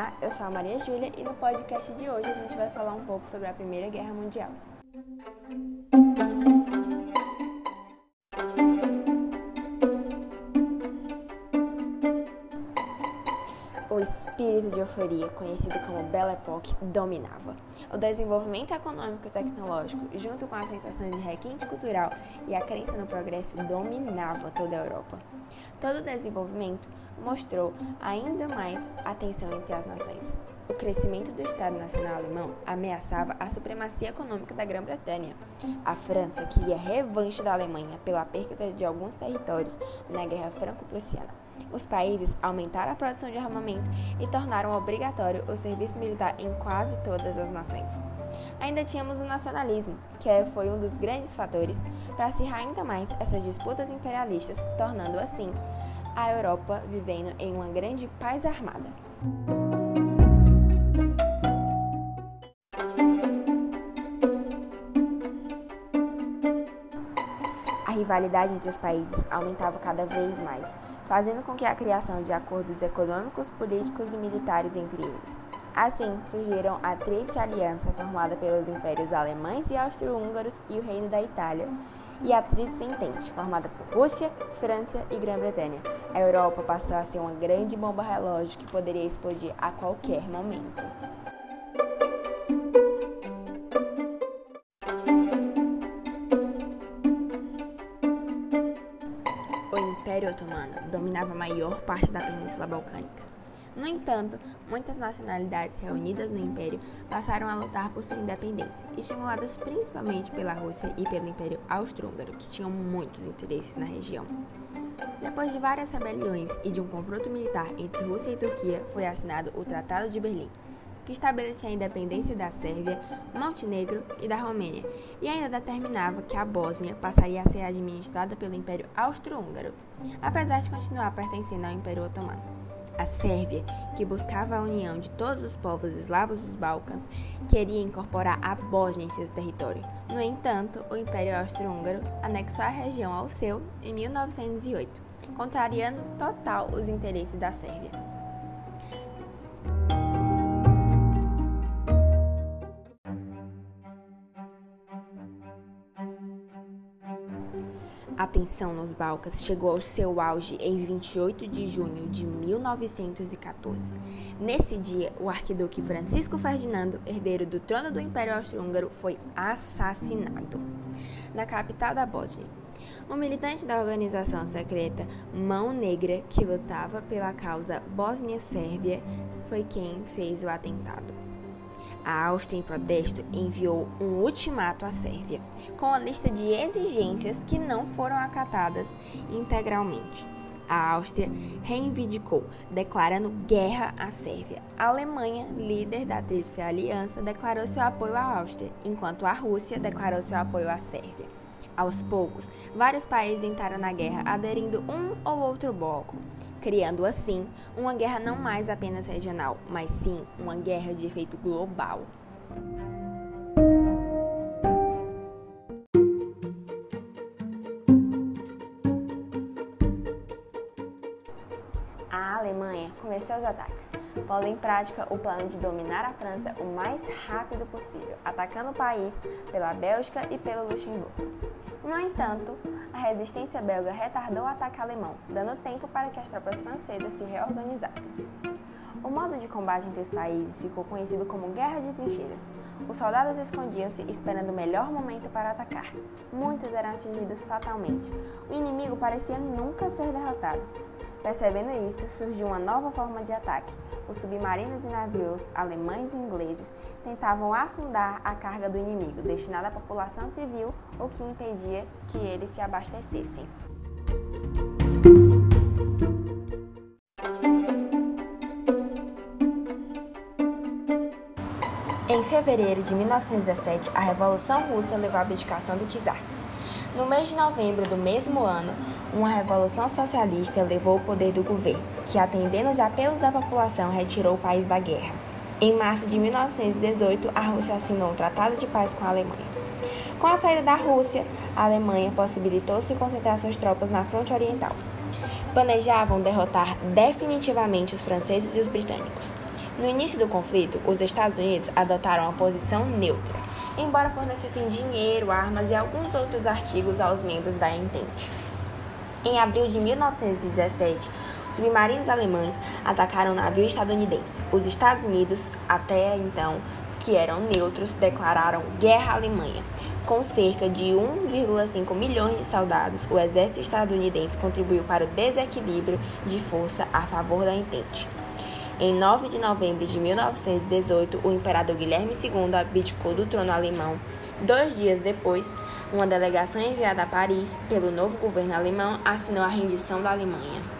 Olá, eu sou a Maria Júlia e no podcast de hoje a gente vai falar um pouco sobre a Primeira Guerra Mundial. O espírito de euforia, conhecido como Belle Époque, dominava. O desenvolvimento econômico e tecnológico, junto com a sensação de requinte cultural e a crença no progresso, dominava toda a Europa. Todo o desenvolvimento mostrou ainda mais a tensão entre as nações. O crescimento do Estado Nacional Alemão ameaçava a supremacia econômica da Grã-Bretanha. A França queria revanche da Alemanha pela perda de alguns territórios na Guerra Franco-Prussiana. Os países aumentaram a produção de armamento e tornaram obrigatório o serviço militar em quase todas as nações. Ainda tínhamos o nacionalismo, que foi um dos grandes fatores para acirrar ainda mais essas disputas imperialistas, tornando assim a Europa vivendo em uma grande paz armada. A rivalidade entre os países aumentava cada vez mais, fazendo com que a criação de acordos econômicos, políticos e militares entre eles. Assim, surgiram a Tríplice Aliança, formada pelos impérios alemães e austro-húngaros e o Reino da Itália, e a Tríplice Entente, formada por Rússia, França e Grã-Bretanha. A Europa passou a ser uma grande bomba relógio que poderia explodir a qualquer momento. O Império Otomano dominava a maior parte da Península Balcânica. No entanto, muitas nacionalidades reunidas no Império passaram a lutar por sua independência, estimuladas principalmente pela Rússia e pelo Império Austro-Húngaro, que tinham muitos interesses na região. Depois de várias rebeliões e de um confronto militar entre Rússia e Turquia, foi assinado o Tratado de Berlim, que estabelecia a independência da Sérvia, Montenegro e da Romênia, e ainda determinava que a Bósnia passaria a ser administrada pelo Império Austro-Húngaro, apesar de continuar pertencendo ao Império Otomano. A Sérvia, que buscava a união de todos os povos eslavos dos Balcãs, queria incorporar a Bósnia em seu território. No entanto, o Império Austro-Húngaro anexou a região ao seu em 1908, contrariando total os interesses da Sérvia. Tensão nos Balcãs chegou ao seu auge em 28 de junho de 1914. Nesse dia, o arquiduque Francisco Ferdinando, herdeiro do trono do Império Austro-Húngaro, foi assassinado na capital da Bósnia. Um militante da organização secreta Mão Negra, que lutava pela causa Bósnia-Sérvia, foi quem fez o atentado. A Áustria, em protesto, enviou um ultimato à Sérvia, com a lista de exigências que não foram acatadas integralmente. A Áustria reivindicou, declarando guerra à Sérvia. A Alemanha, líder da Tríplice Aliança, declarou seu apoio à Áustria, enquanto a Rússia declarou seu apoio à Sérvia. Aos poucos, vários países entraram na guerra, aderindo um ou outro bloco, criando assim uma guerra não mais apenas regional, mas sim uma guerra de efeito global. A Alemanha começou os ataques, pondo em prática o plano de dominar a França o mais rápido possível, atacando o país pela Bélgica e pelo Luxemburgo. No entanto, a resistência belga retardou o ataque alemão, dando tempo para que as tropas francesas se reorganizassem. O modo de combate entre os países ficou conhecido como Guerra de Trincheiras. Os soldados escondiam-se esperando o melhor momento para atacar. Muitos eram atingidos fatalmente. O inimigo parecia nunca ser derrotado. Percebendo isso, surgiu uma nova forma de ataque. Os submarinos e navios alemães e ingleses tentavam afundar a carga do inimigo, destinada à população civil, o que impedia que eles se abastecessem. Em fevereiro de 1917, a Revolução Russa levou à abdicação do czar. No mês de novembro do mesmo ano, uma revolução socialista levou o poder do governo, que, atendendo aos apelos da população, retirou o país da guerra. Em março de 1918, a Rússia assinou um tratado de paz com a Alemanha. Com a saída da Rússia, a Alemanha possibilitou-se concentrar suas tropas na fronte oriental. Planejavam derrotar definitivamente os franceses e os britânicos. No início do conflito, os Estados Unidos adotaram a posição neutra, embora fornecessem dinheiro, armas e alguns outros artigos aos membros da Entente. Em abril de 1917, submarinos alemães atacaram um navio estadunidense. Os Estados Unidos, até então, que eram neutros, declararam guerra à Alemanha. Com cerca de 1,5 milhões de soldados, o exército estadunidense contribuiu para o desequilíbrio de força a favor da Entente. Em 9 de novembro de 1918, o imperador Guilherme II abdicou do trono alemão. Dois dias depois, uma delegação enviada a Paris pelo novo governo alemão assinou a rendição da Alemanha.